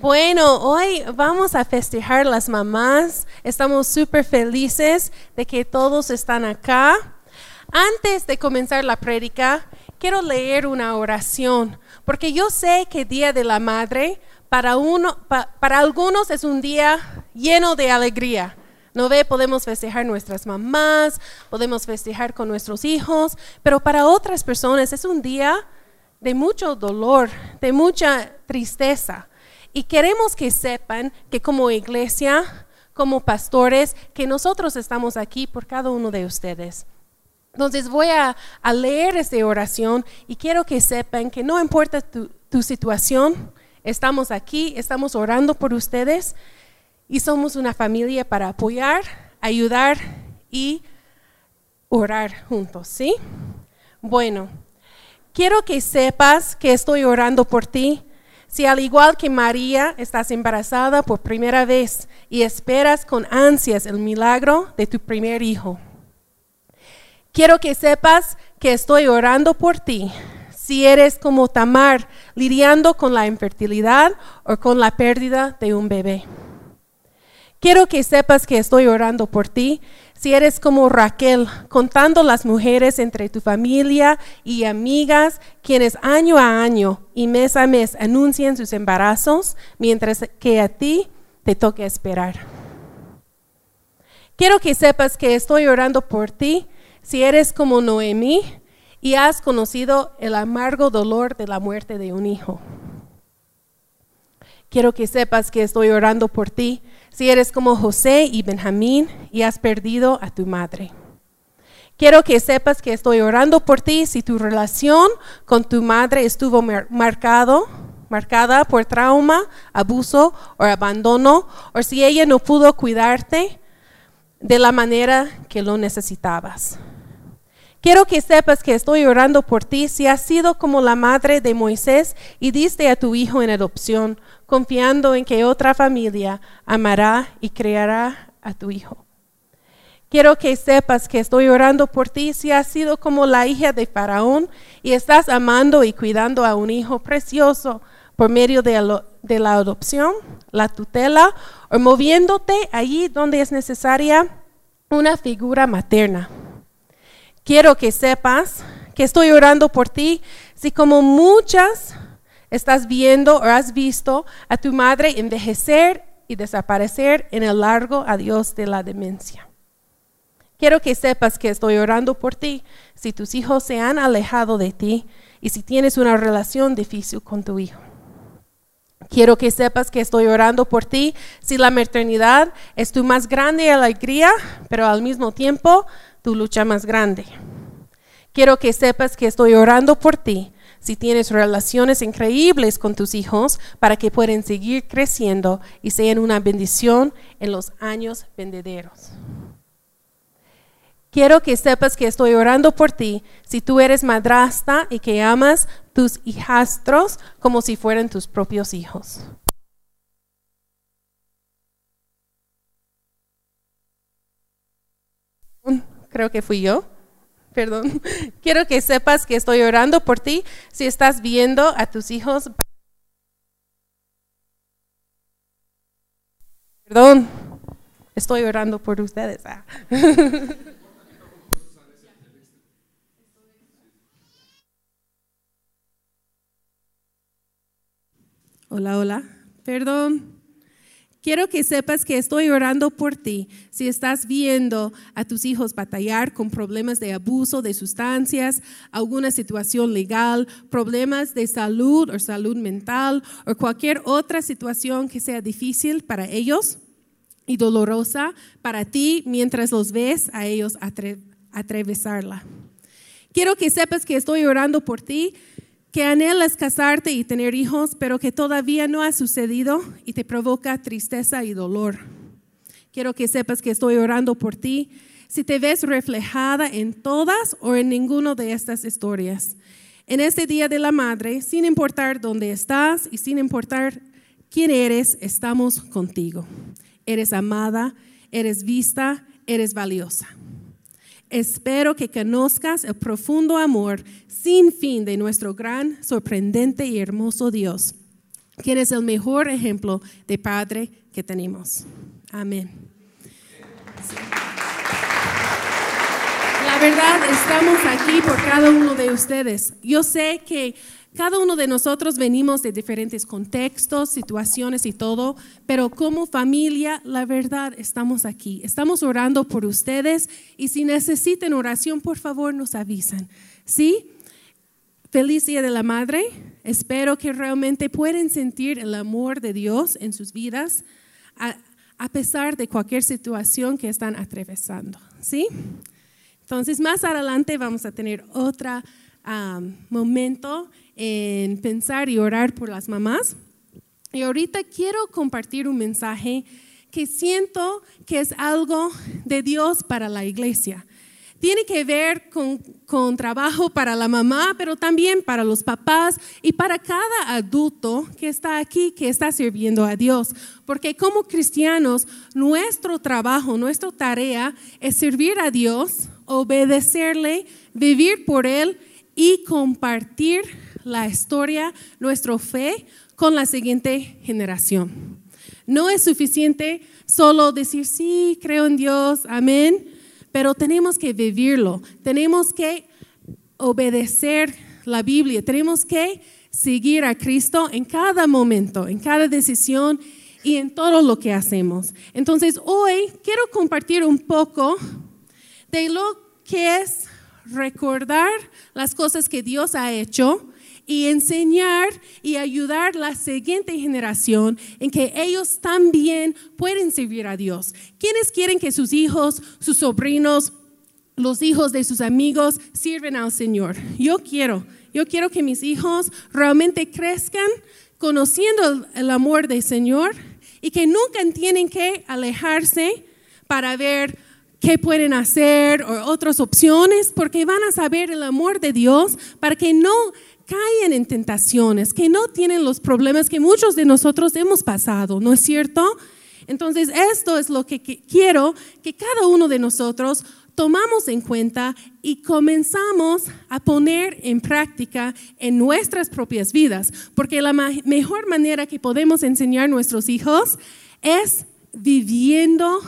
Bueno, hoy vamos a festejar las mamás. Estamos súper felices de que todos están acá. Antes de comenzar la prédica, quiero leer una oración, porque yo sé que Día de la Madre para, uno, para algunos es un día lleno de alegría. No ve, podemos festejar nuestras mamás, podemos festejar con nuestros hijos, pero para otras personas es un día de mucho dolor, de mucha tristeza. Y queremos que sepan que como iglesia, como pastores, que nosotros estamos aquí por cada uno de ustedes. Entonces voy a, leer esta oración y quiero que sepan que no importa tu, tu situación, estamos aquí, estamos orando por ustedes y somos una familia para apoyar, ayudar y orar juntos, ¿sí? Bueno, quiero que sepas que estoy orando por ti si al igual que María estás embarazada por primera vez y esperas con ansias el milagro de tu primer hijo, quiero que sepas que estoy orando por ti. Si eres como Tamar, lidiando con la infertilidad o con la pérdida de un bebé. Quiero que sepas que estoy orando por ti si eres como Raquel, contando las mujeres entre tu familia y amigas, quienes año a año y mes a mes anuncian sus embarazos, mientras que a ti te toca esperar. Quiero que sepas que estoy orando por ti si eres como Noemí y has conocido el amargo dolor de la muerte de un hijo. Quiero que sepas que estoy orando por ti si eres como José y Benjamín y has perdido a tu madre. Quiero que sepas que estoy orando por ti si tu relación con tu madre estuvo marcado, marcada por trauma, abuso o abandono, o si ella no pudo cuidarte de la manera que lo necesitabas. Quiero que sepas que estoy orando por ti si has sido como la madre de Moisés y diste a tu hijo en adopción, confiando en que otra familia amará y creará a tu hijo. Quiero que sepas que estoy orando por ti si has sido como la hija de Faraón y estás amando y cuidando a un hijo precioso por medio de, de la adopción, la tutela o moviéndote allí donde es necesaria una figura materna. Quiero que sepas que estoy orando por ti si como muchas estás viendo o has visto a tu madre envejecer y desaparecer en el largo adiós de la demencia. Quiero que sepas que estoy orando por ti si tus hijos se han alejado de ti y si tienes una relación difícil con tu hijo. Quiero que sepas que estoy orando por ti si la maternidad es tu más grande alegría, pero al mismo tiempo tu lucha más grande. Quiero que sepas que estoy orando por ti si tienes relaciones increíbles con tus hijos para que puedan seguir creciendo y sean una bendición en los años venderos. Quiero que sepas que estoy orando por ti si tú eres madrasta y que amas tus hijastros como si fueran tus propios hijos. Creo que fui yo perdón. Quiero que sepas que estoy orando por ti si estás viendo a tus hijos. Perdón, estoy orando por ustedes. Ah. Hola, hola. Perdón. Quiero que sepas que estoy orando por ti. Si estás viendo a tus hijos batallar con problemas de abuso de sustancias, alguna situación legal, problemas de salud o salud mental o cualquier otra situación que sea difícil para ellos y dolorosa para ti mientras los ves a ellos atravesarla. Quiero que sepas que estoy orando por ti que anhelas casarte y tener hijos, pero que todavía no ha sucedido y te provoca tristeza y dolor. Quiero que sepas que estoy orando por ti. Si te ves reflejada en todas o en ninguna de estas historias. En este Día de la Madre, sin importar dónde estás y sin importar quién eres, estamos contigo. Eres amada, eres vista, eres valiosa. Espero que conozcas el profundo amor sin fin de nuestro gran, sorprendente y hermoso Dios, quien es el mejor ejemplo de Padre que tenemos. Amén. La verdad, estamos aquí por cada uno de ustedes. Yo sé que cada uno de nosotros venimos de diferentes contextos, situaciones y todo, pero como familia, la verdad, estamos aquí. Estamos orando por ustedes y si necesitan oración, por favor, nos avisan. ¿Sí? Feliz Día de la Madre. Espero que realmente puedan sentir el amor de Dios en sus vidas a, pesar de cualquier situación que están atravesando. ¿Sí? Entonces, más adelante vamos a tener otro momento en pensar y orar por las mamás. Y ahorita quiero compartir un mensaje que siento que es algo de Dios para la iglesia tiene que ver con, trabajo para la mamá, pero también para los papás y para cada adulto que está aquí, que está sirviendo a Dios. Porque como cristianos, nuestro trabajo, nuestra tarea es servir a Dios, obedecerle, vivir por Él y compartir la historia, nuestra fe con la siguiente generación. No es suficiente solo decir, sí, creo en Dios, amén pero tenemos que vivirlo, tenemos que obedecer la Biblia, tenemos que seguir a Cristo en cada momento, en cada decisión y en todo lo que hacemos. Entonces, hoy quiero compartir un poco de lo que es recordar las cosas que Dios ha hecho y enseñar y ayudar la siguiente generación en que ellos también pueden servir a Dios. ¿Quiénes quieren que sus hijos, sus sobrinos, los hijos de sus amigos sirven al Señor? Yo quiero, yo quiero que mis hijos realmente crezcan conociendo el amor del Señor y que nunca tienen que alejarse para ver qué pueden hacer o otras opciones, porque van a saber el amor de Dios para que no caen en tentaciones, que no tienen los problemas que muchos de nosotros hemos pasado, ¿no es cierto? Entonces, esto es lo que quiero que cada uno de nosotros tomamos en cuenta y comenzamos a poner en práctica en nuestras propias vidas, porque la mejor manera que podemos enseñar a nuestros hijos es viviendo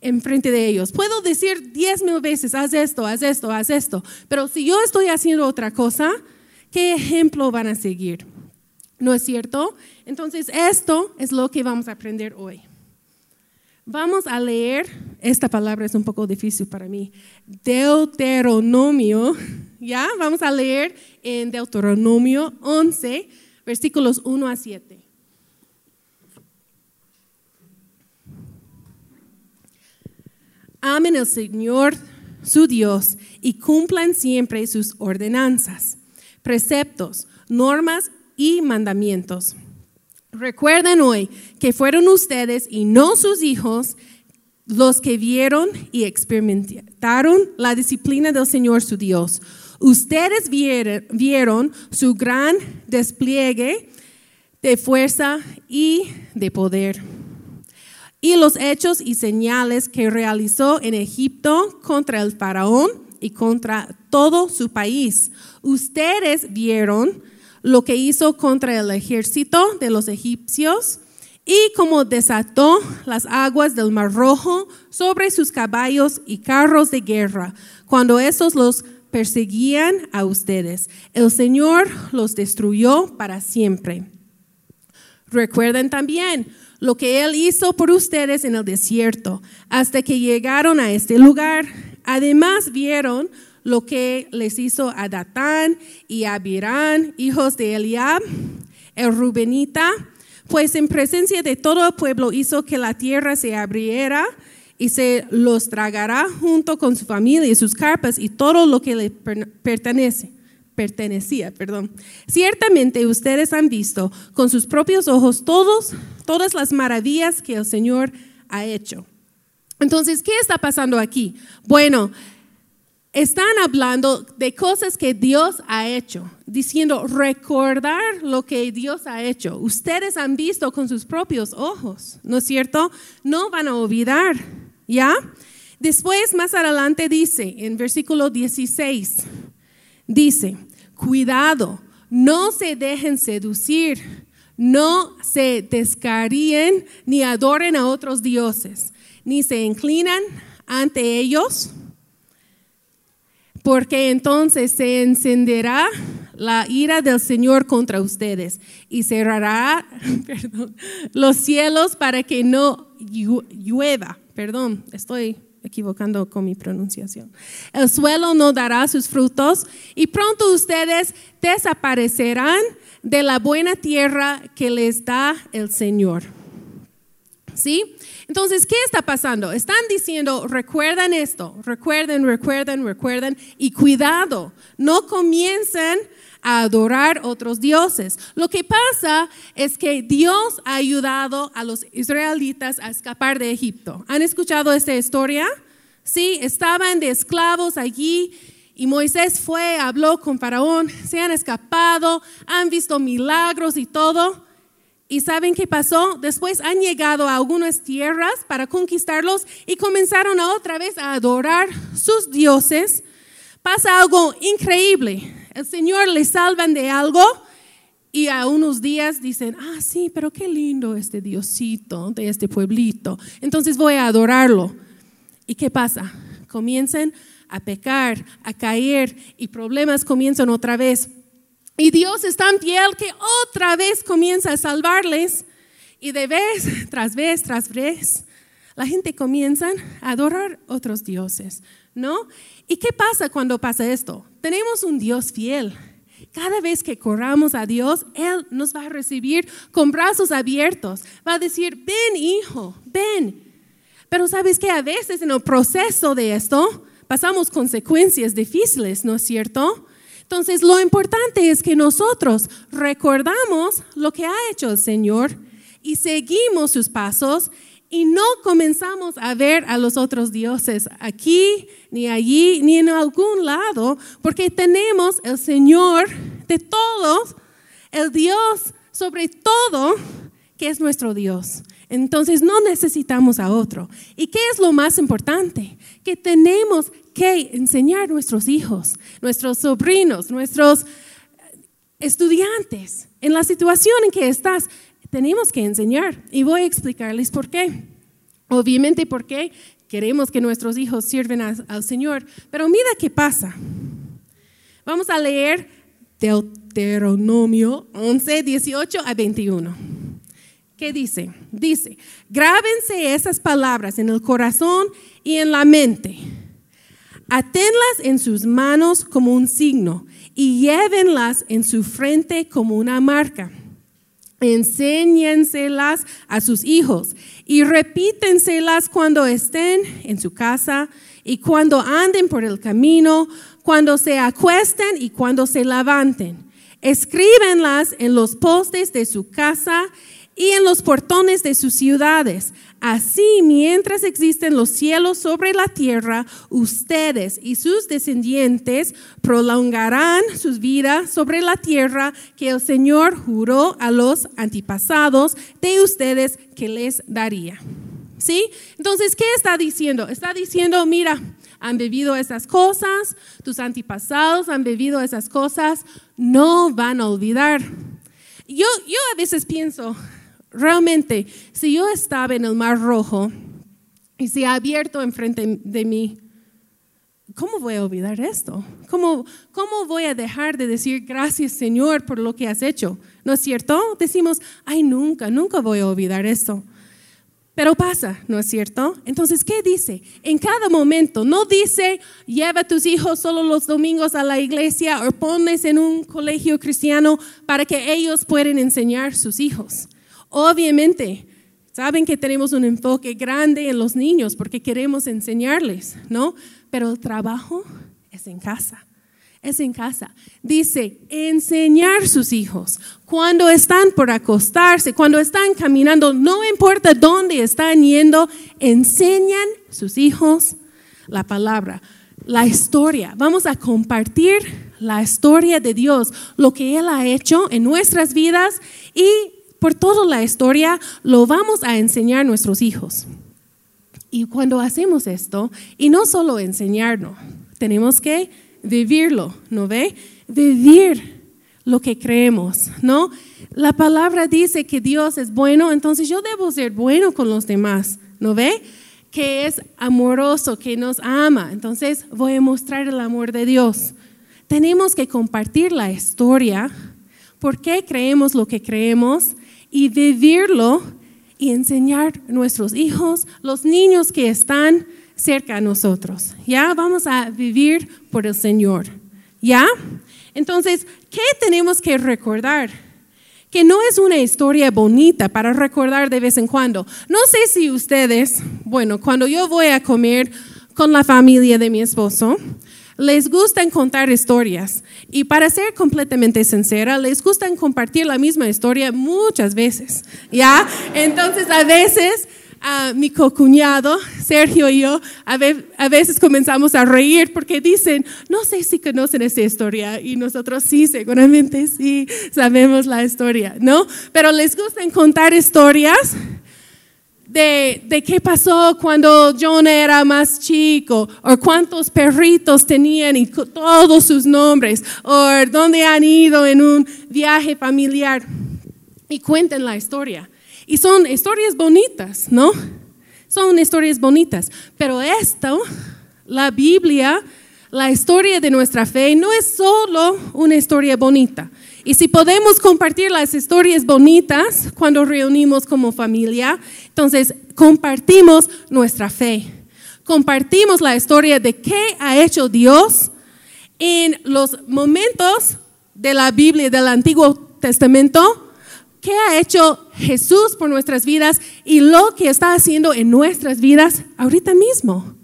enfrente de ellos. Puedo decir diez mil veces, haz esto, haz esto, haz esto, pero si yo estoy haciendo otra cosa, ¿qué ejemplo van a seguir? ¿No es cierto? Entonces, esto es lo que vamos a aprender hoy. Vamos a leer, esta palabra es un poco difícil para mí, Deuteronomio, ¿ya? Vamos a leer en Deuteronomio 11, versículos 1 a 7. Amen al Señor su Dios y cumplan siempre sus ordenanzas preceptos, normas y mandamientos. Recuerden hoy que fueron ustedes y no sus hijos los que vieron y experimentaron la disciplina del Señor su Dios. Ustedes vieron, su gran despliegue de fuerza y de poder. Y los hechos y señales que realizó en Egipto contra el faraón y contra todo su país. Ustedes vieron lo que hizo contra el ejército de los egipcios y cómo desató las aguas del Mar Rojo sobre sus caballos y carros de guerra, cuando esos los perseguían a ustedes. El Señor los destruyó para siempre. Recuerden también lo que Él hizo por ustedes en el desierto, hasta que llegaron a este lugar. Además vieron lo que les hizo a Datán y a Abirán, hijos de Eliab, el Rubenita, pues en presencia de todo el pueblo hizo que la tierra se abriera y se los tragará junto con su familia y sus carpas y todo lo que le pertenece. Pertenecía, perdón. Ciertamente ustedes han visto con sus propios ojos todos, todas las maravillas que el Señor ha hecho. Entonces, ¿qué está pasando aquí? Bueno, están hablando de cosas que Dios ha hecho, diciendo recordar lo que Dios ha hecho. Ustedes han visto con sus propios ojos, ¿no es cierto? No van a olvidar, ¿ya? Después, más adelante dice, en versículo 16, dice, cuidado, no se dejen seducir, no se descaríen ni adoren a otros dioses, ni se inclinan ante ellos porque entonces se encenderá la ira del Señor contra ustedes y cerrará los cielos para que no llueva. Perdón, estoy equivocando con mi pronunciación. El suelo no dará sus frutos y pronto ustedes desaparecerán de la buena tierra que les da el Señor. ¿Sí? Entonces, ¿qué está pasando? Están diciendo, recuerden esto, recuerden, recuerden, recuerden, y cuidado, no comiencen a adorar otros dioses. Lo que pasa es que Dios ha ayudado a los israelitas a escapar de Egipto. ¿Han escuchado esta historia? Sí, estaban de esclavos allí. Y Moisés fue, habló con Faraón, se han escapado, han visto milagros y todo. ¿Y saben qué pasó? Después han llegado a algunas tierras para conquistarlos y comenzaron otra vez a adorar sus dioses. Pasa algo increíble. El Señor les salvan de algo y a unos días dicen, ah, sí, pero qué lindo este diosito de este pueblito. Entonces voy a adorarlo. ¿Y qué pasa? Comienzan a pecar, a caer y problemas comienzan otra vez. Y Dios es tan fiel que otra vez comienza a salvarles. Y de vez tras vez tras vez, la gente comienza a adorar otros dioses, ¿no? ¿Y qué pasa cuando pasa esto? Tenemos un Dios fiel. Cada vez que corramos a Dios, Él nos va a recibir con brazos abiertos. Va a decir, ven hijo, ven. Pero sabes que a veces en el proceso de esto pasamos consecuencias difíciles, ¿no es cierto? Entonces, lo importante es que nosotros recordamos lo que ha hecho el Señor y seguimos sus pasos y no comenzamos a ver a los otros dioses aquí, ni allí, ni en algún lado, porque tenemos el Señor de todos, el Dios sobre todo, que es nuestro Dios. Entonces no necesitamos a otro. ¿Y qué es lo más importante? Que tenemos que enseñar a nuestros hijos, nuestros sobrinos, nuestros estudiantes, en la situación en que estás, tenemos que enseñar. Y voy a explicarles por qué. Obviamente porque queremos que nuestros hijos sirven al Señor. Pero mira qué pasa. Vamos a leer Deuteronomio 11, 18 a 21. ¿Qué dice? Dice, grábense esas palabras en el corazón y en la mente Aténlas en sus manos como un signo y llévenlas en su frente como una marca. Enséñenselas a sus hijos y repítenselas cuando estén en su casa y cuando anden por el camino, cuando se acuesten y cuando se levanten. Escríbenlas en los postes de su casa y en los portones de sus ciudades. Así, mientras existen los cielos sobre la tierra, ustedes y sus descendientes prolongarán sus vidas sobre la tierra que el Señor juró a los antepasados de ustedes que les daría. ¿Sí? Entonces, ¿qué está diciendo? Está diciendo, mira, han bebido esas cosas, tus antepasados han bebido esas cosas, no van a olvidar. Yo, yo a veces pienso, realmente, si yo estaba en el Mar Rojo y se ha abierto enfrente de mí, ¿cómo voy a olvidar esto? ¿Cómo, ¿Cómo voy a dejar de decir gracias Señor por lo que has hecho? ¿No es cierto? Decimos, ay, nunca, nunca voy a olvidar esto. Pero pasa, ¿no es cierto? Entonces, ¿qué dice? En cada momento, no dice, lleva a tus hijos solo los domingos a la iglesia o pones en un colegio cristiano para que ellos puedan enseñar a sus hijos. Obviamente, saben que tenemos un enfoque grande en los niños porque queremos enseñarles, ¿no? Pero el trabajo es en casa. Es en casa. Dice, enseñar sus hijos. Cuando están por acostarse, cuando están caminando, no importa dónde están yendo, enseñan sus hijos la palabra, la historia. Vamos a compartir la historia de Dios, lo que Él ha hecho en nuestras vidas y por toda la historia lo vamos a enseñar a nuestros hijos. Y cuando hacemos esto, y no solo enseñarlo, tenemos que vivirlo, ¿no ve? Vivir lo que creemos, ¿no? La palabra dice que Dios es bueno, entonces yo debo ser bueno con los demás, ¿no ve? Que es amoroso, que nos ama, entonces voy a mostrar el amor de Dios. Tenemos que compartir la historia, por qué creemos lo que creemos y vivirlo y enseñar a nuestros hijos, los niños que están cerca a nosotros. ¿Ya? Vamos a vivir por el Señor. ¿Ya? Entonces, ¿qué tenemos que recordar? Que no es una historia bonita para recordar de vez en cuando. No sé si ustedes, bueno, cuando yo voy a comer con la familia de mi esposo, les gustan contar historias. Y para ser completamente sincera, les gustan compartir la misma historia muchas veces. ¿Ya? Entonces, a veces a mi cocuñado, Sergio y yo, a, veces comenzamos a reír porque dicen, no sé si conocen esta historia y nosotros sí, seguramente sí sabemos la historia, ¿no? Pero les gusta contar historias de, qué pasó cuando John era más chico, o cuántos perritos tenían y todos sus nombres, o dónde han ido en un viaje familiar. Y cuenten la historia. Y son historias bonitas, ¿no? Son historias bonitas. Pero esto, la Biblia, la historia de nuestra fe, no es solo una historia bonita. Y si podemos compartir las historias bonitas cuando reunimos como familia, entonces compartimos nuestra fe. Compartimos la historia de qué ha hecho Dios en los momentos de la Biblia del Antiguo Testamento qué ha hecho Jesús por nuestras vidas y lo que está haciendo en nuestras vidas ahorita mismo.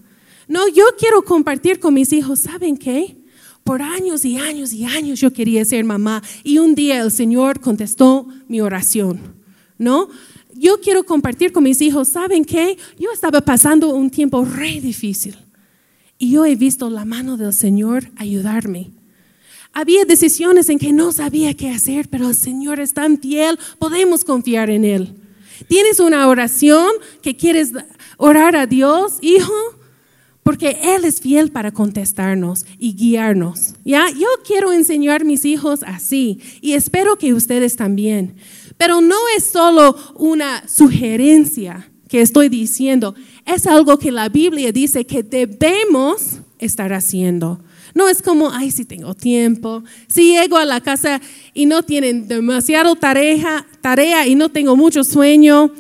No, yo quiero compartir con mis hijos, ¿saben qué? Por años y años y años yo quería ser mamá y un día el Señor contestó mi oración, ¿no? Yo quiero compartir con mis hijos, ¿saben qué? Yo estaba pasando un tiempo re difícil y yo he visto la mano del Señor ayudarme. Había decisiones en que no sabía qué hacer, pero el Señor es tan fiel, podemos confiar en Él. ¿Tienes una oración que quieres orar a Dios, hijo? Porque Él es fiel para contestarnos y guiarnos. ¿Ya? Yo quiero enseñar a mis hijos así y espero que ustedes también. Pero no es solo una sugerencia que estoy diciendo, es algo que la Biblia dice que debemos estar haciendo. No es como, ay, si tengo tiempo. Si llego a la casa y no tienen demasiado tarea, tarea y no tengo mucho sueño.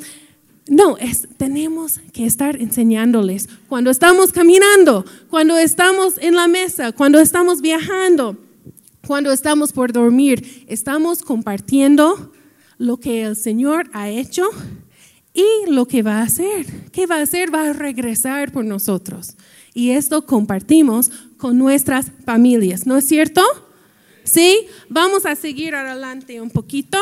No, es, tenemos que estar enseñándoles cuando estamos caminando, cuando estamos en la mesa, cuando estamos viajando, cuando estamos por dormir. Estamos compartiendo lo que el Señor ha hecho y lo que va a hacer. ¿Qué va a hacer? Va a regresar por nosotros. Y esto compartimos con nuestras familias, ¿no es cierto? Sí, vamos a seguir adelante un poquito.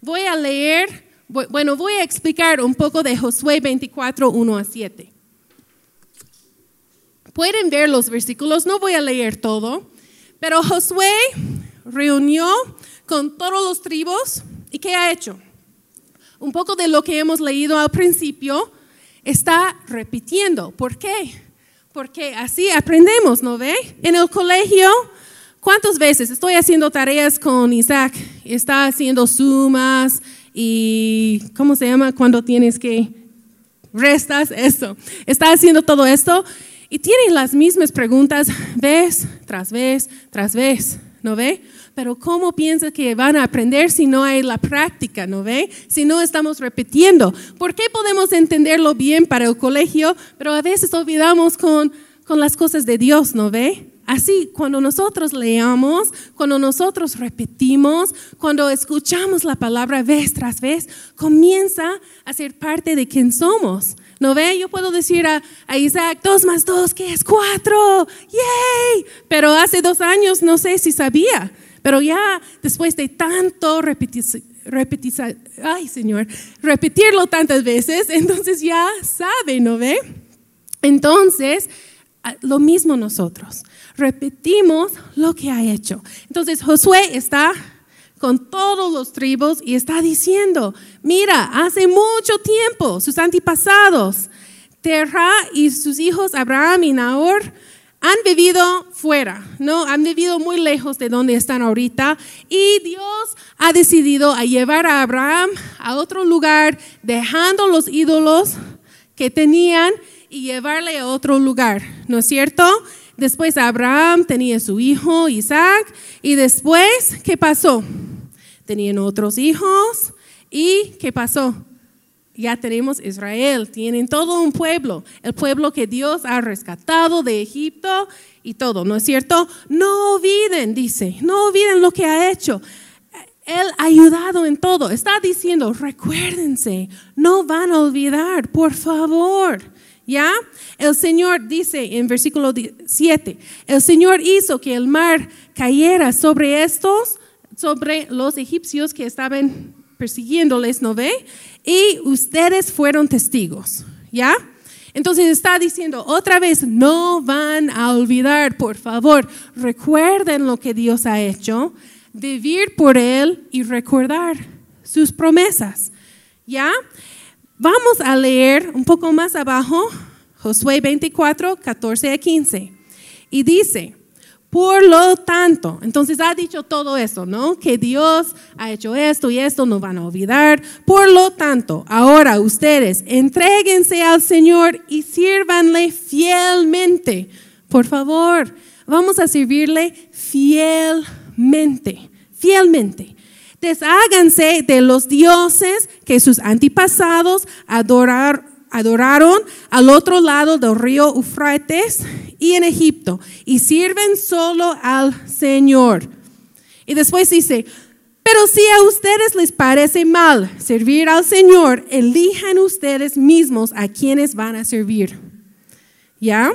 Voy a leer, bueno, voy a explicar un poco de Josué 24, 1 a 7. Pueden ver los versículos, no voy a leer todo, pero Josué reunió con todos los tribus y ¿qué ha hecho? Un poco de lo que hemos leído al principio está repitiendo. ¿Por qué? porque así aprendemos, ¿no ve? En el colegio, ¿cuántas veces estoy haciendo tareas con Isaac? Está haciendo sumas y, ¿cómo se llama? Cuando tienes que restas, eso. Está haciendo todo esto y tiene las mismas preguntas vez tras vez tras vez, ¿no ve? Pero ¿cómo piensa que van a aprender si no hay la práctica, no ve? Si no estamos repitiendo. ¿Por qué podemos entenderlo bien para el colegio, pero a veces olvidamos con, con las cosas de Dios, no ve? Así, cuando nosotros leamos, cuando nosotros repetimos, cuando escuchamos la palabra vez tras vez, comienza a ser parte de quien somos. ¿No ve? Yo puedo decir a, Isaac, dos más dos, que es cuatro. ¡Yay! Pero hace dos años no sé si sabía. Pero ya después de tanto repetir, ay Señor, repetirlo tantas veces, entonces ya sabe, ¿no ve? Entonces, lo mismo nosotros, repetimos lo que ha hecho. Entonces Josué está con todos los tribus y está diciendo, mira, hace mucho tiempo sus antepasados, Terra y sus hijos Abraham y Nahor, han vivido fuera, ¿no? Han vivido muy lejos de donde están ahorita y Dios ha decidido llevar a Abraham a otro lugar, dejando los ídolos que tenían y llevarle a otro lugar, ¿no es cierto? Después Abraham tenía su hijo Isaac y después, ¿qué pasó? Tenían otros hijos y ¿qué pasó? Ya tenemos Israel, tienen todo un pueblo, el pueblo que Dios ha rescatado de Egipto y todo, ¿no es cierto? No olviden, dice, no olviden lo que ha hecho. Él ha ayudado en todo. Está diciendo, recuérdense, no van a olvidar, por favor. ¿Ya? El Señor dice en versículo 7, el Señor hizo que el mar cayera sobre estos, sobre los egipcios que estaban persiguiéndoles, ¿no ve? Y ustedes fueron testigos, ¿ya? Entonces está diciendo otra vez, no van a olvidar, por favor, recuerden lo que Dios ha hecho, vivir por Él y recordar sus promesas, ¿ya? Vamos a leer un poco más abajo Josué 24, 14 a 15. Y dice, por lo tanto, entonces ha dicho todo eso, ¿no? Que Dios ha hecho esto y esto, no van a olvidar. Por lo tanto, ahora ustedes entréguense al Señor y sírvanle fielmente. Por favor, vamos a servirle fielmente, fielmente. Desháganse de los dioses que sus antepasados adoraron al otro lado del río Eufrates y en Egipto y sirven solo al Señor. Y después dice, pero si a ustedes les parece mal servir al Señor, elijan ustedes mismos a quienes van a servir. ¿Ya?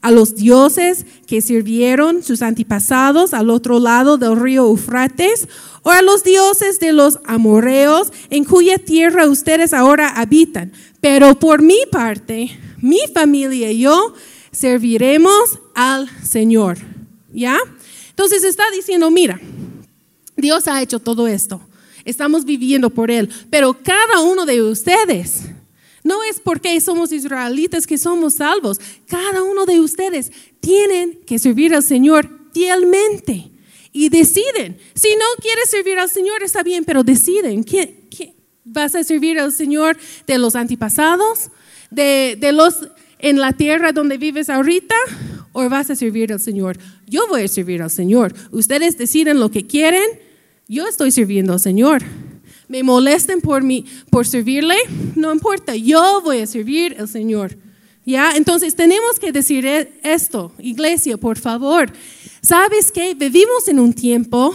A los dioses que sirvieron sus antepasados al otro lado del río Eufrates o a los dioses de los amorreos en cuya tierra ustedes ahora habitan. Pero por mi parte, mi familia y yo serviremos al Señor. ¿Ya? Entonces está diciendo, mira, Dios ha hecho todo esto. Estamos viviendo por Él. Pero cada uno de ustedes, no es porque somos israelitas que somos salvos. Cada uno de ustedes tienen que servir al Señor fielmente y deciden. Si no quieres servir al Señor, está bien, pero deciden. ¿Qué, vas a servir al Señor de los antepasados? ¿De, de los en la tierra donde vives ahorita? ¿O vas a servir al Señor? Yo voy a servir al Señor. Ustedes deciden lo que quieren. Yo estoy sirviendo al Señor. Me molesten por, mí, por servirle, no importa. Yo voy a servir al Señor. ¿Ya? Entonces tenemos que decir e, esto, iglesia, por favor. ¿Sabes qué? Vivimos en un tiempo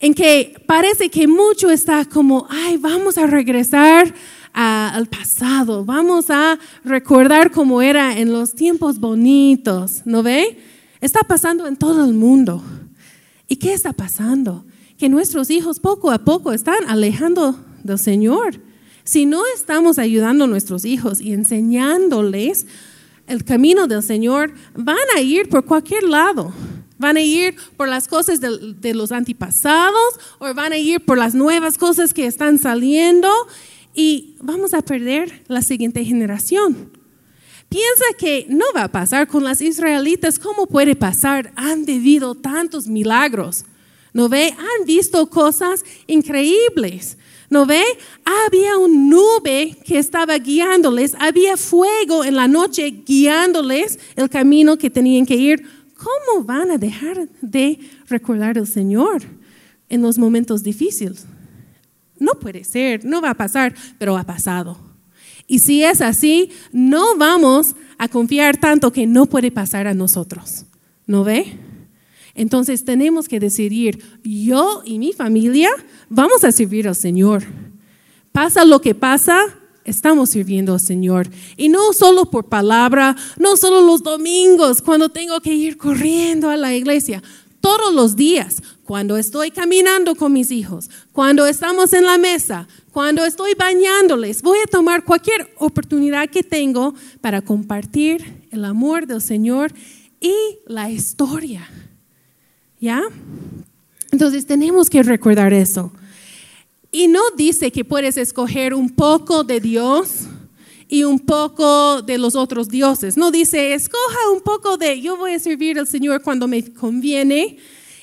en que parece que mucho está como, ay, vamos a regresar al pasado, vamos a recordar cómo era en los tiempos bonitos, ¿no ve? Está pasando en todo el mundo. ¿Y qué está pasando? Que nuestros hijos poco a poco están alejando del Señor. Si no estamos ayudando a nuestros hijos y enseñándoles el camino del Señor, van a ir por cualquier lado. Van a ir por las cosas de, los antepasados o van a ir por las nuevas cosas que están saliendo y vamos a perder la siguiente generación. Piensa que no va a pasar con las israelitas. ¿Cómo puede pasar? Han vivido tantos milagros. ¿No ve? Han visto cosas increíbles. ¿No ve? Había un nube que estaba guiándoles, había fuego en la noche guiándoles el camino que tenían que ir ¿cómo van a dejar de recordar al Señor en los momentos difíciles? No puede ser, no va a pasar, pero ha pasado. Y si es así, no vamos a confiar tanto que no puede pasar a nosotros. ¿No ve? Entonces tenemos que decidir, yo y mi familia vamos a servir al Señor. Pasa lo que pasa, estamos sirviendo al Señor. Y no solo por palabra, no solo los domingos cuando tengo que ir corriendo a la iglesia, todos los días, cuando estoy caminando con mis hijos, cuando estamos en la mesa, cuando estoy bañándoles, voy a tomar cualquier oportunidad que tengo para compartir el amor del Señor y la historia. ¿Ya? Entonces tenemos que recordar eso. Y no dice que puedes escoger un poco de Dios y un poco de los otros dioses. No dice, escoja un poco de, yo voy a servir al Señor cuando me conviene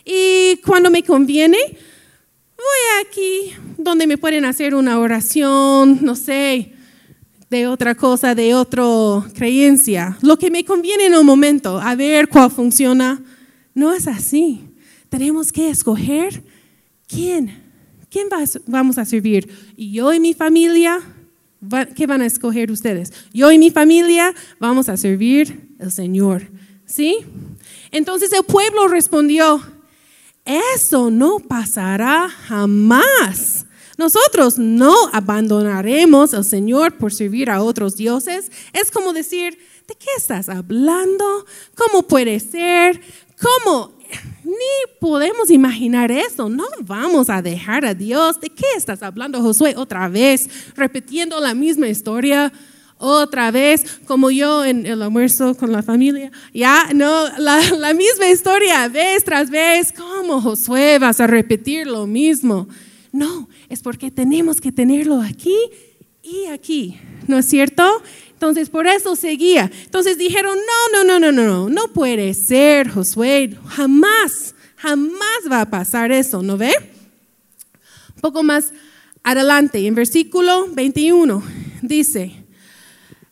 y cuando me conviene, voy aquí donde me pueden hacer una oración, no sé, de otra cosa, de otra creencia. Lo que me conviene en un momento, a ver cuál funciona. No es así. Tenemos que escoger quién ¿quién vamos a servir? ¿Y yo y mi familia? ¿Qué van a escoger ustedes? Yo y mi familia vamos a servir al Señor. ¿Sí? Entonces el pueblo respondió, eso no pasará jamás. Nosotros no abandonaremos al Señor por servir a otros dioses. Es como decir, ¿de qué estás hablando? ¿Cómo puede ser? ¿Cómo ni podemos imaginar eso. No vamos a dejar a Dios. ¿De qué estás hablando, Josué? Otra vez, repitiendo la misma historia. Otra vez, como yo en el almuerzo con la familia. Ya, no, la, misma historia, vez tras vez. ¿Cómo, Josué, vas a repetir lo mismo? No, es porque tenemos que tenerlo aquí y aquí. ¿No es cierto? Entonces, por eso seguía. Entonces dijeron, no, no, no, no, no, no, puede ser, Josué, jamás, jamás va a pasar eso, ¿no ve? Un poco más adelante, en versículo 21, dice,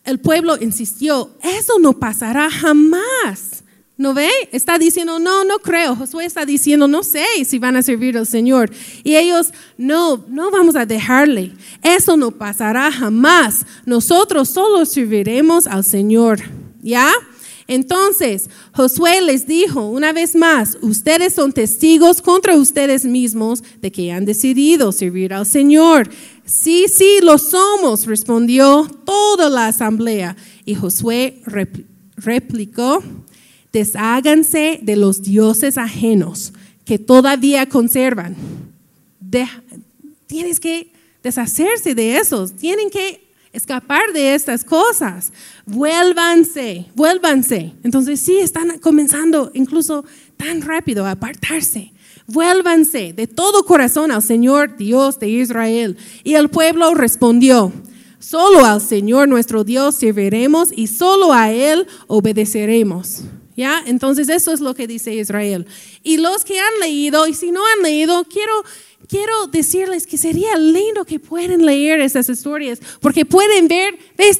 el pueblo insistió, eso no pasará jamás. ¿No ve? Está diciendo, no, no creo. Josué está diciendo, no sé si van a servir al Señor. Y ellos, no, no vamos a dejarle. Eso no pasará jamás. Nosotros solo serviremos al Señor. ¿Ya? Entonces, Josué les dijo una vez más, ustedes son testigos contra ustedes mismos de que han decidido servir al Señor. Sí, sí, lo somos, respondió toda la asamblea. Y Josué replicó, desháganse de los dioses ajenos que todavía conservan. tienes que deshacerse de esos, tienen que escapar de estas cosas. Vuélvanse, vuélvanse. Entonces sí, están comenzando incluso tan rápido a apartarse. Vuélvanse de todo corazón al Señor Dios de Israel. Y el pueblo respondió, solo al Señor nuestro Dios serviremos y solo a Él obedeceremos. ¿Ya? Entonces eso es lo que dice Israel. Y los que han leído, y si no han leído, quiero, quiero decirles que sería lindo que puedan leer esas historias, porque pueden ver vez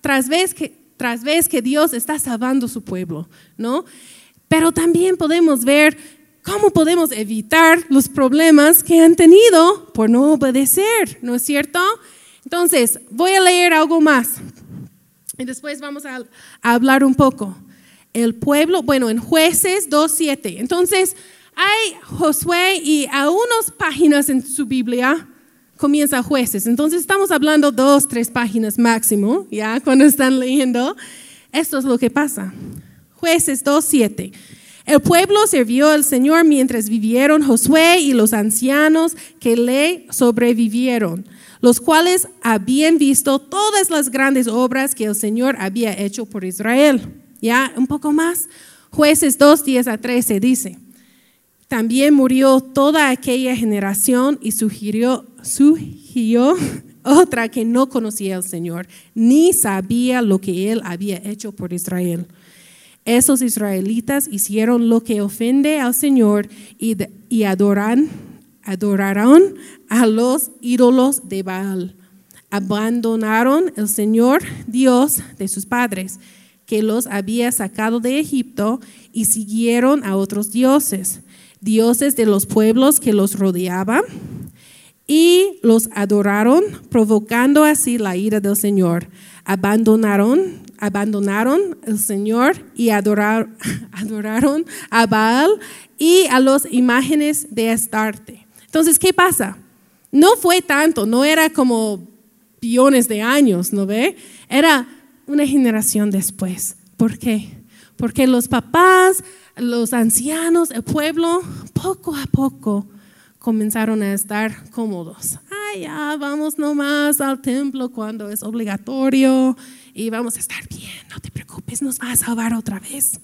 tras vez que, tras vez que Dios está salvando su pueblo, ¿no? Pero también podemos ver cómo podemos evitar los problemas que han tenido por no obedecer, ¿no es cierto? Entonces, voy a leer algo más y después vamos a, a hablar un poco el pueblo, bueno, en jueces 2.7. Entonces, hay Josué y a unas páginas en su Biblia comienza jueces. Entonces, estamos hablando dos, tres páginas máximo, ya, cuando están leyendo. Esto es lo que pasa. Jueces 2.7. El pueblo sirvió al Señor mientras vivieron Josué y los ancianos que le sobrevivieron, los cuales habían visto todas las grandes obras que el Señor había hecho por Israel. Ya, un poco más. Jueces 2, 10 a 13 dice, también murió toda aquella generación y sugirió, otra que no conocía al Señor, ni sabía lo que él había hecho por Israel. Esos israelitas hicieron lo que ofende al Señor y, y adoran, adoraron a los ídolos de Baal. Abandonaron el Señor Dios de sus padres que los había sacado de Egipto y siguieron a otros dioses, dioses de los pueblos que los rodeaban, y los adoraron, provocando así la ira del Señor. Abandonaron, abandonaron el Señor y adoraron a Baal y a las imágenes de Astarte. Entonces, ¿qué pasa? No fue tanto, no era como billones de años, ¿no ve? Era una generación después. ¿Por qué? Porque los papás, los ancianos, el pueblo, poco a poco comenzaron a estar cómodos. Ay, ya, vamos nomás al templo cuando es obligatorio y vamos a estar bien, no te preocupes, nos va a salvar otra vez.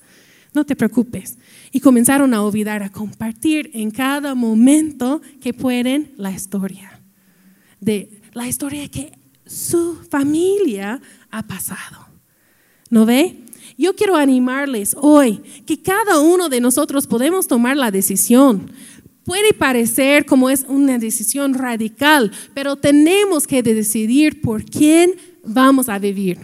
No te preocupes. Y comenzaron a olvidar, a compartir en cada momento que pueden la historia. De la historia que su familia ha pasado. ¿No ve? Yo quiero animarles hoy que cada uno de nosotros podemos tomar la decisión. Puede parecer como es una decisión radical, pero tenemos que decidir por quién vamos a vivir.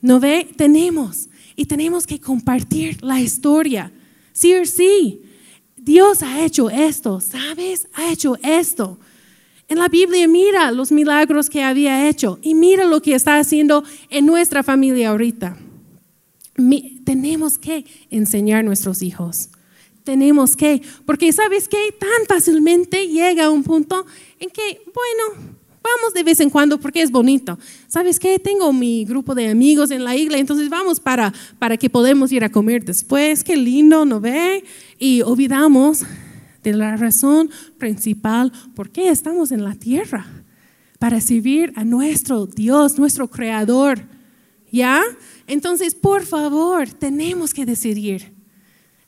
¿No ve? Tenemos. Y tenemos que compartir la historia. Sí o sí. Dios ha hecho esto, ¿sabes? Ha hecho esto. En la Biblia mira los milagros que había hecho y mira lo que está haciendo en nuestra familia ahorita. tenemos que enseñar a nuestros hijos. Tenemos que, porque sabes que tan fácilmente llega un punto en que, bueno, vamos de vez en cuando porque es bonito. ¿Sabes qué? Tengo mi grupo de amigos en la iglesia, entonces vamos para, para que podamos ir a comer después. Qué lindo, ¿no ve? Y olvidamos de la razón principal por qué estamos en la tierra, para servir a nuestro Dios, nuestro Creador. ¿Ya? Entonces, por favor, tenemos que decidir.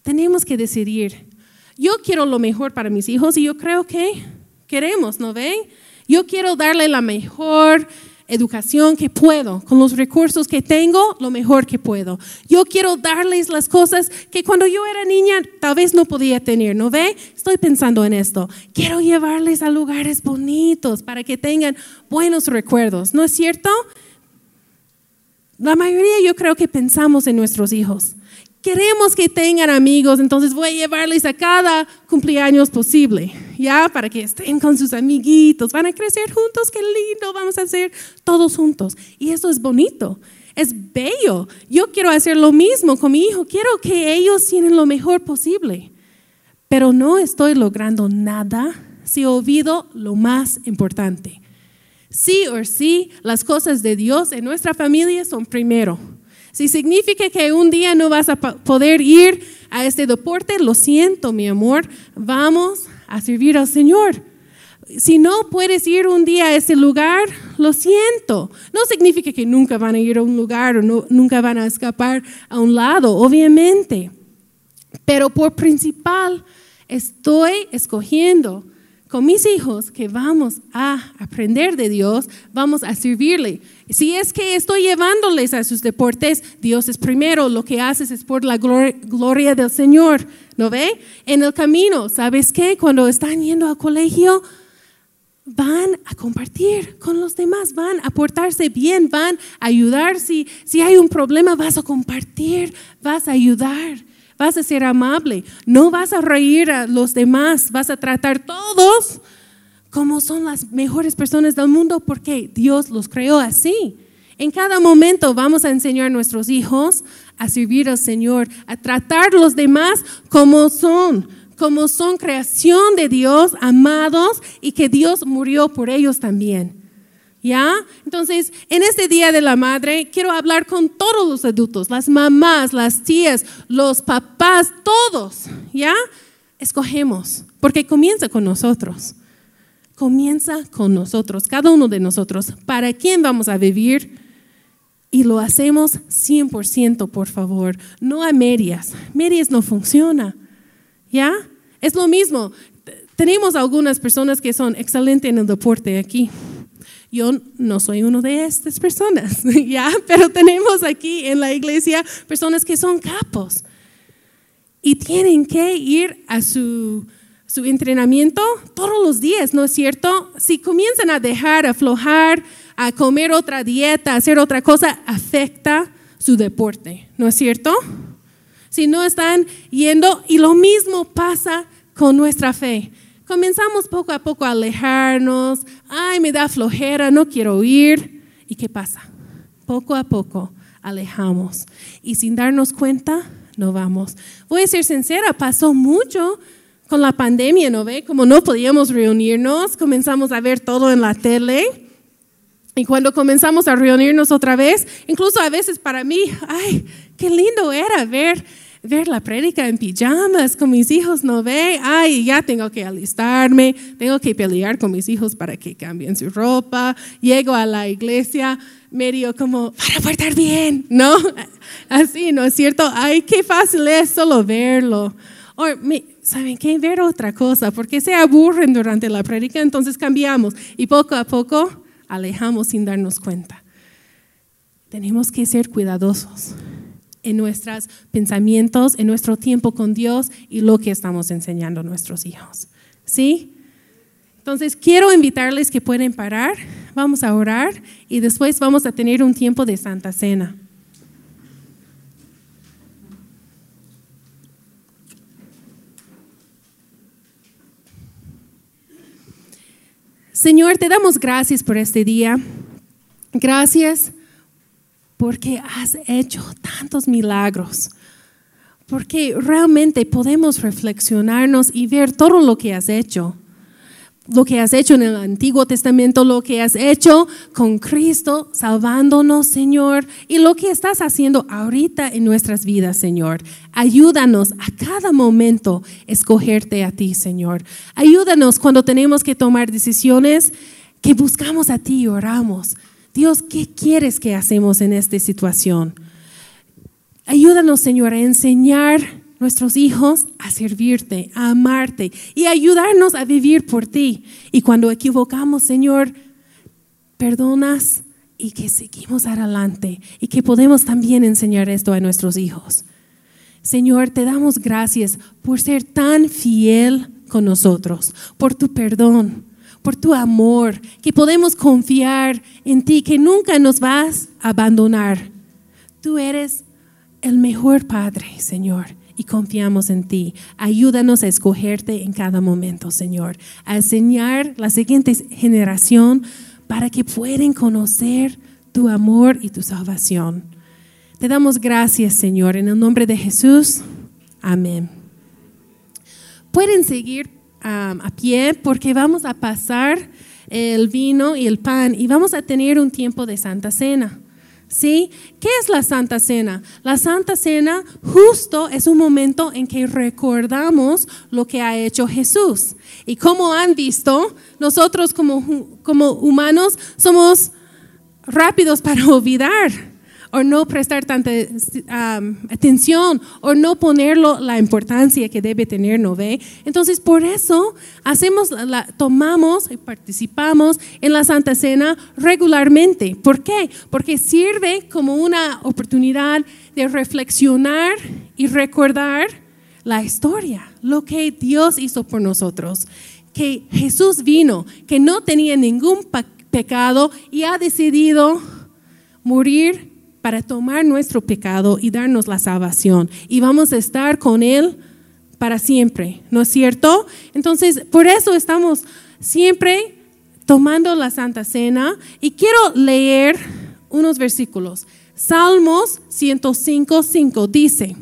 Tenemos que decidir. Yo quiero lo mejor para mis hijos y yo creo que queremos, ¿no ven? Yo quiero darle la mejor educación que puedo, con los recursos que tengo, lo mejor que puedo. Yo quiero darles las cosas que cuando yo era niña tal vez no podía tener, ¿no ve? Estoy pensando en esto. Quiero llevarles a lugares bonitos para que tengan buenos recuerdos, ¿no es cierto? La mayoría yo creo que pensamos en nuestros hijos. Queremos que tengan amigos, entonces voy a llevarles a cada cumpleaños posible, ¿ya? Para que estén con sus amiguitos, van a crecer juntos, qué lindo, vamos a hacer todos juntos. Y eso es bonito, es bello. Yo quiero hacer lo mismo con mi hijo, quiero que ellos tienen lo mejor posible, pero no estoy logrando nada si olvido lo más importante. Sí o sí, las cosas de Dios en nuestra familia son primero si significa que un día no vas a poder ir a este deporte, lo siento, mi amor, vamos a servir al Señor. Si no puedes ir un día a ese lugar, lo siento. No significa que nunca van a ir a un lugar o nunca van a escapar a un lado, obviamente. Pero por principal, estoy escogiendo con mis hijos que vamos a aprender de Dios, vamos a servirle. Si es que estoy llevándoles a sus deportes, Dios es primero, lo que haces es por la gloria, del Señor, ¿no ve? En el camino, ¿sabes qué? Cuando están yendo al colegio, van a compartir con los demás, van a portarse bien, van a ayudar. Si, si hay un problema, vas a compartir, vas a ayudar vas a ser amable, no vas a reír a los demás, vas a tratar todos como son las mejores personas del mundo porque Dios los creó así. En cada momento vamos a enseñar a nuestros hijos a servir al Señor, a tratar a los demás como son, como son creación de Dios, amados y que Dios murió por ellos también. ¿Ya? Entonces, en este Día de la Madre, quiero hablar con todos los adultos, las mamás, las tías, los papás, todos, ¿ya? Escogemos, porque comienza con nosotros. Comienza con nosotros, cada uno de nosotros. ¿Para quién vamos a vivir? Y lo hacemos 100%, por favor, no a medias. Medias no funciona, ¿ya? Es lo mismo. Tenemos algunas personas que son excelentes en el deporte aquí yo no soy uno de estas personas, ¿ya? Pero tenemos aquí en la iglesia personas que son capos y tienen que ir a su, su entrenamiento todos los días, ¿no es cierto? Si comienzan a dejar, aflojar, a comer otra dieta, a hacer otra cosa, afecta su deporte, ¿no es cierto? Si no están yendo, y lo mismo pasa con nuestra fe comenzamos poco a poco a alejarnos, ay, me da flojera, no quiero ir. ¿Y qué pasa? Poco a poco alejamos y sin darnos cuenta, no vamos. Voy a ser sincera, pasó mucho con la pandemia, ¿no ve? Como no podíamos reunirnos, comenzamos a ver todo en la tele Y cuando comenzamos a reunirnos otra vez, incluso a veces para mí, ay, qué lindo era ver ver la prédica en pijamas con mis hijos, ¿no ve? Ay, ya tengo que alistarme, tengo que pelear con mis hijos para que cambien su ropa. Llego a la iglesia medio como, para portar bien, ¿no? Así, ¿no es cierto? Ay, qué fácil es solo verlo. O, ¿saben qué? Ver otra cosa, porque se aburren durante la prédica, entonces cambiamos y poco a poco alejamos sin darnos cuenta. Tenemos que ser cuidadosos en nuestros pensamientos, en nuestro tiempo con Dios y lo que estamos enseñando a nuestros hijos. ¿Sí? Entonces, quiero invitarles que pueden parar, vamos a orar y después vamos a tener un tiempo de Santa Cena. Señor, te damos gracias por este día. Gracias porque has hecho tantos milagros, porque realmente podemos reflexionarnos y ver todo lo que has hecho, lo que has hecho en el Antiguo Testamento, lo que has hecho con Cristo, salvándonos, Señor, y lo que estás haciendo ahorita en nuestras vidas, Señor. Ayúdanos a cada momento escogerte a ti, Señor. Ayúdanos cuando tenemos que tomar decisiones que buscamos a ti y oramos. Dios, ¿qué quieres que hacemos en esta situación? Ayúdanos, Señor, a enseñar nuestros hijos a servirte, a amarte y ayudarnos a vivir por ti. Y cuando equivocamos, Señor, perdonas y que seguimos adelante y que podemos también enseñar esto a nuestros hijos. Señor, te damos gracias por ser tan fiel con nosotros, por tu perdón, por tu amor, que podemos confiar en ti, que nunca nos vas a abandonar. Tú eres el mejor Padre, Señor, y confiamos en ti. Ayúdanos a escogerte en cada momento, Señor, a enseñar la siguiente generación para que puedan conocer tu amor y tu salvación. Te damos gracias, Señor, en el nombre de Jesús. Amén. Pueden seguir a pie porque vamos a pasar el vino y el pan y vamos a tener un tiempo de Santa Cena. ¿Sí? ¿Qué es la Santa Cena? La Santa Cena justo es un momento en que recordamos lo que ha hecho Jesús. Y como han visto, nosotros como, como humanos somos rápidos para olvidar o no prestar tanta atención o no ponerlo la importancia que debe tener, ¿no ve? Entonces, por eso hacemos, la, tomamos y participamos en la Santa Cena regularmente. ¿Por qué? Porque sirve como una oportunidad de reflexionar y recordar la historia, lo que Dios hizo por nosotros, que Jesús vino, que no tenía ningún pecado y ha decidido morir para tomar nuestro pecado y darnos la salvación. Y vamos a estar con Él para siempre, ¿no es cierto? Entonces, por eso estamos siempre tomando la Santa Cena y quiero leer unos versículos. Salmos 105, 5 dice,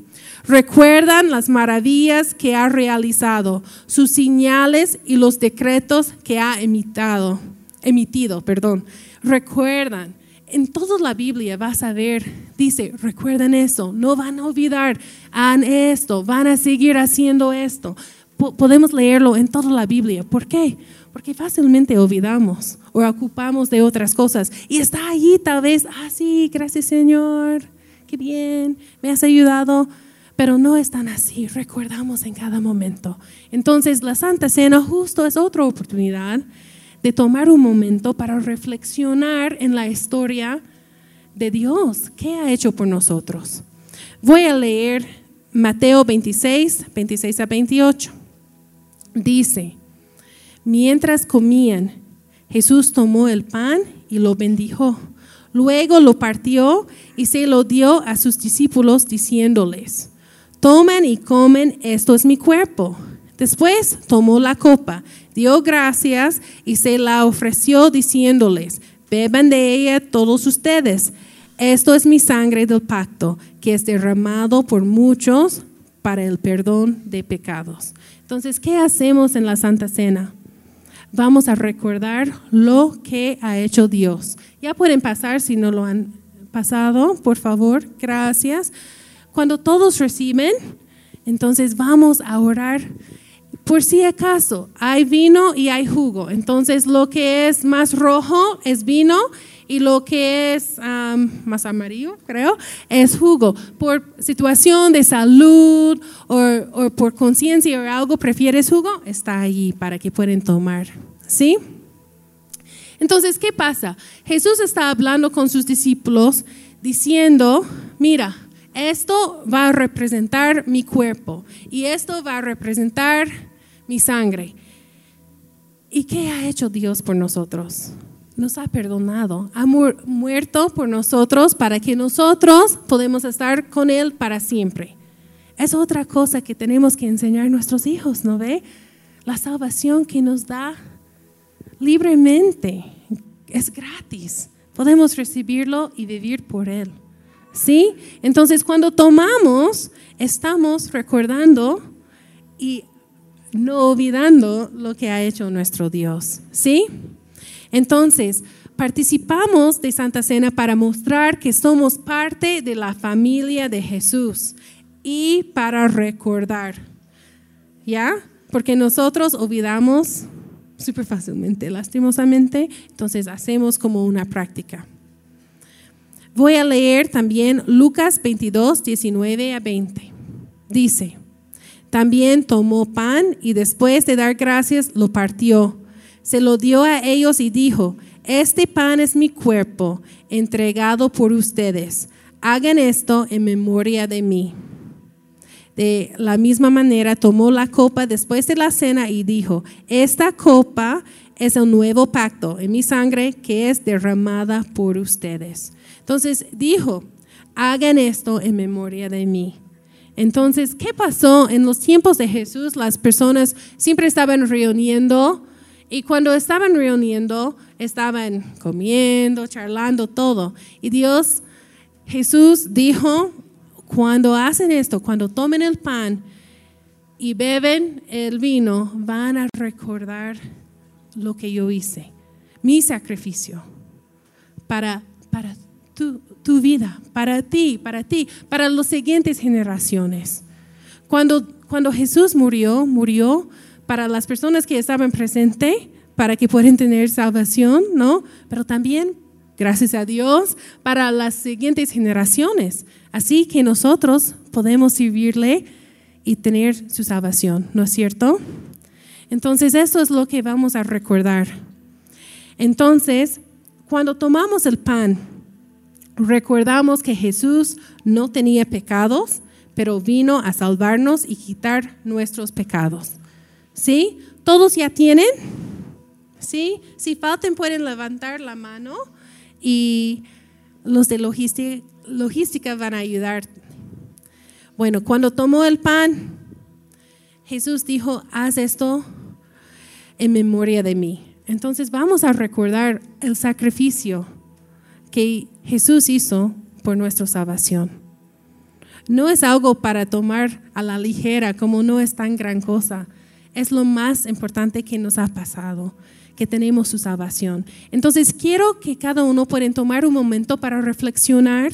recuerdan las maravillas que ha realizado, sus señales y los decretos que ha emitido, emitido, perdón. Recuerdan, en toda la Biblia vas a ver, dice, recuerden eso, no van a olvidar, han esto, van a seguir haciendo esto. podemos leerlo en toda la Biblia. ¿Por qué? Porque fácilmente olvidamos o ocupamos de otras cosas. Y está allí tal vez, ah, sí, gracias Señor, qué bien, me has ayudado. Pero no es tan así, recordamos en cada momento. Entonces la Santa Cena justo es otra oportunidad de tomar un momento para reflexionar en la historia de Dios, qué ha hecho por nosotros. Voy a leer Mateo 26, 26 a 28. Dice, mientras comían, Jesús tomó el pan y lo bendijo. Luego lo partió y se lo dio a sus discípulos diciéndoles, tomen y comen, esto es mi cuerpo. Después tomó la copa dio gracias y se la ofreció diciéndoles, beban de ella todos ustedes. Esto es mi sangre del pacto, que es derramado por muchos para el perdón de pecados. Entonces, ¿qué hacemos en la Santa Cena? Vamos a recordar lo que ha hecho Dios, Ya pueden pasar si no lo han pasado, por favor, gracias. Cuando todos reciben, entonces vamos a orar. Por si acaso, hay vino y hay jugo. Entonces lo que es más rojo es vino y lo que es más amarillo, creo, es jugo. Por situación de salud o, por conciencia o algo, prefieres jugo, está ahí para que puedan tomar. ¿Sí? Entonces, ¿qué pasa? Jesús está hablando con sus discípulos diciendo, mira, esto va a representar mi cuerpo y esto va a representar mi sangre. ¿Y qué ha hecho Dios por nosotros? nos ha perdonado, ha muerto por nosotros para que nosotros podamos estar con Él para siempre. Es otra cosa que tenemos que enseñar a nuestros hijos, ¿no ve? La salvación que nos da libremente, es gratis. Podemos recibirlo y vivir por Él. ¿Sí? Entonces cuando tomamos, estamos recordando y no olvidando lo que ha hecho nuestro Dios. ¿Sí? Entonces, participamos de Santa Cena para mostrar que somos parte de la familia de Jesús y para recordar. ¿Ya? Porque nosotros olvidamos súper fácilmente, lastimosamente, entonces hacemos como una práctica. Voy a leer también Lucas 22, 19 a 20. Dice, también tomó pan y después de dar gracias lo partió se lo dio a ellos y dijo, este pan es mi cuerpo, entregado por ustedes. Hagan esto en memoria de mí. De la misma manera tomó la copa después de la cena y dijo, esta copa es el nuevo pacto en mi sangre que es derramada por ustedes. Entonces dijo, hagan esto en memoria de mí. Entonces, ¿qué pasó? En los tiempos de Jesús las personas siempre estaban reuniendo y cuando estaban reuniendo, estaban comiendo, charlando, todo. Y Dios, Jesús dijo, cuando hacen esto, cuando tomen el pan y beben el vino, van a recordar lo que yo hice, mi sacrificio, para, para tu, tu vida, para ti, para ti, para las siguientes generaciones. Cuando, cuando Jesús murió, murió para las personas que estaban presentes, para que puedan tener salvación, ¿no? Pero también, gracias a Dios, para las siguientes generaciones. Así que nosotros podemos servirle y tener su salvación, ¿no es cierto? Entonces, eso es lo que vamos a recordar. Entonces, cuando tomamos el pan, recordamos que Jesús no tenía pecados, pero vino a salvarnos y quitar nuestros pecados. ¿Sí? ¿Todos ya tienen? ¿Sí? Si falten pueden levantar la mano y los de logística, logística van a ayudar. Bueno, cuando tomó el pan, Jesús dijo, haz esto en memoria de mí. Entonces vamos a recordar el sacrificio que Jesús hizo por nuestra salvación. No es algo para tomar a la ligera, como no es tan gran cosa es lo más importante que nos ha pasado, que tenemos su salvación. Entonces quiero que cada uno pueden tomar un momento para reflexionar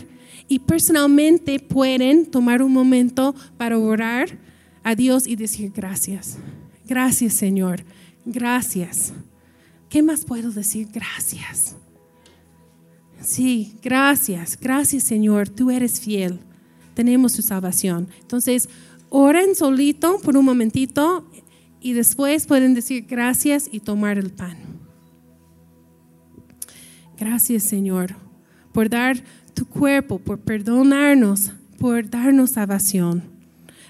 y personalmente pueden tomar un momento para orar a Dios y decir gracias. Gracias Señor, gracias. ¿Qué más puedo decir? Gracias. Sí, gracias, gracias Señor, tú eres fiel. Tenemos su salvación. Entonces, oren solito por un momentito y después pueden decir gracias y tomar el pan. Gracias Señor por dar tu cuerpo, por perdonarnos, por darnos salvación.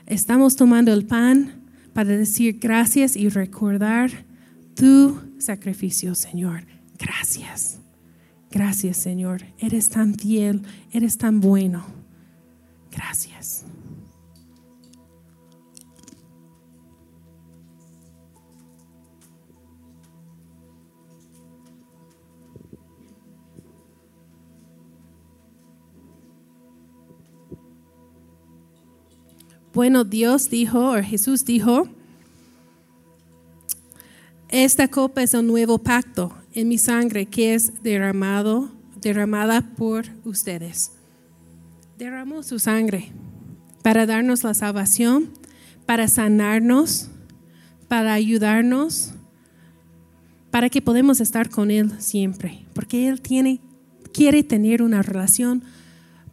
Estamos tomando el pan para decir gracias y recordar tu sacrificio, Señor. Gracias. Gracias, Señor. Eres tan fiel, eres tan bueno. Gracias. Bueno, Dios dijo, o Jesús dijo, esta copa es un nuevo pacto en mi sangre que es derramado derramada por ustedes. Derramó su sangre para darnos la salvación, para sanarnos, para ayudarnos, para que podamos estar con Él siempre, porque Él tiene, quiere tener una relación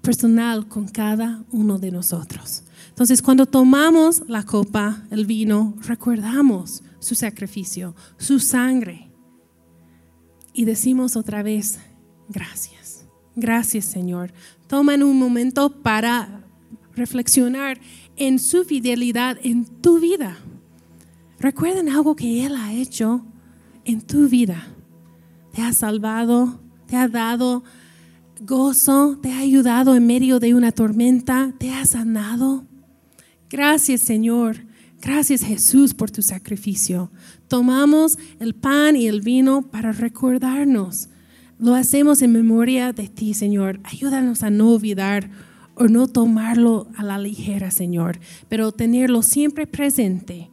personal con cada uno de nosotros. Entonces, cuando tomamos la copa, el vino, recordamos su sacrificio, su sangre, y decimos otra vez, gracias, gracias Señor. Toman un momento para reflexionar en su fidelidad en tu vida. Recuerden algo que Él ha hecho en tu vida. Te ha salvado, te ha dado gozo, te ha ayudado en medio de una tormenta, te ha sanado. Gracias Señor, gracias Jesús por tu sacrificio. Tomamos el pan y el vino para recordarnos. Lo hacemos en memoria de ti, Señor. Ayúdanos a no olvidar o no tomarlo a la ligera, Señor, pero tenerlo siempre presente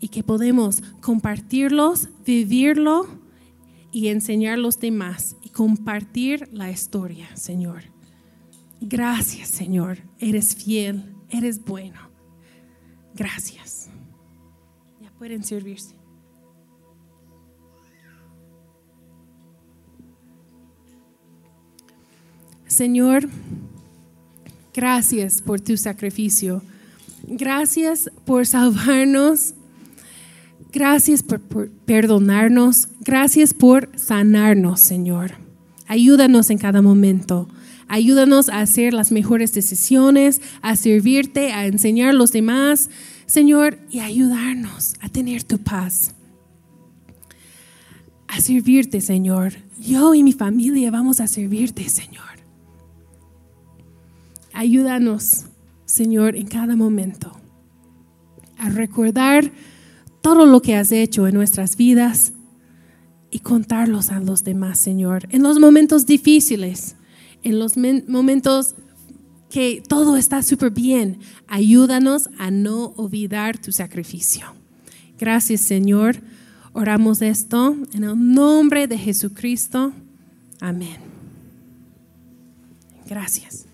y que podemos compartirlos, vivirlo y enseñar a los demás y compartir la historia, Señor. Gracias, Señor. Eres fiel, eres bueno. Gracias. Ya pueden servirse. Señor, gracias por tu sacrificio. Gracias por salvarnos. Gracias por, perdonarnos. Gracias por sanarnos, Señor. Ayúdanos en cada momento. Ayúdanos a hacer las mejores decisiones, a servirte, a enseñar a los demás, Señor, y ayudarnos a tener tu paz. A servirte, Señor. Yo y mi familia vamos a servirte, Señor. Ayúdanos, Señor, en cada momento a recordar todo lo que has hecho en nuestras vidas y contarlos a los demás, Señor, en los momentos difíciles, en los momentos que todo está súper bien. Ayúdanos a no olvidar tu sacrificio. Gracias, Señor. Oramos esto en el nombre de Jesucristo. Amén. Gracias.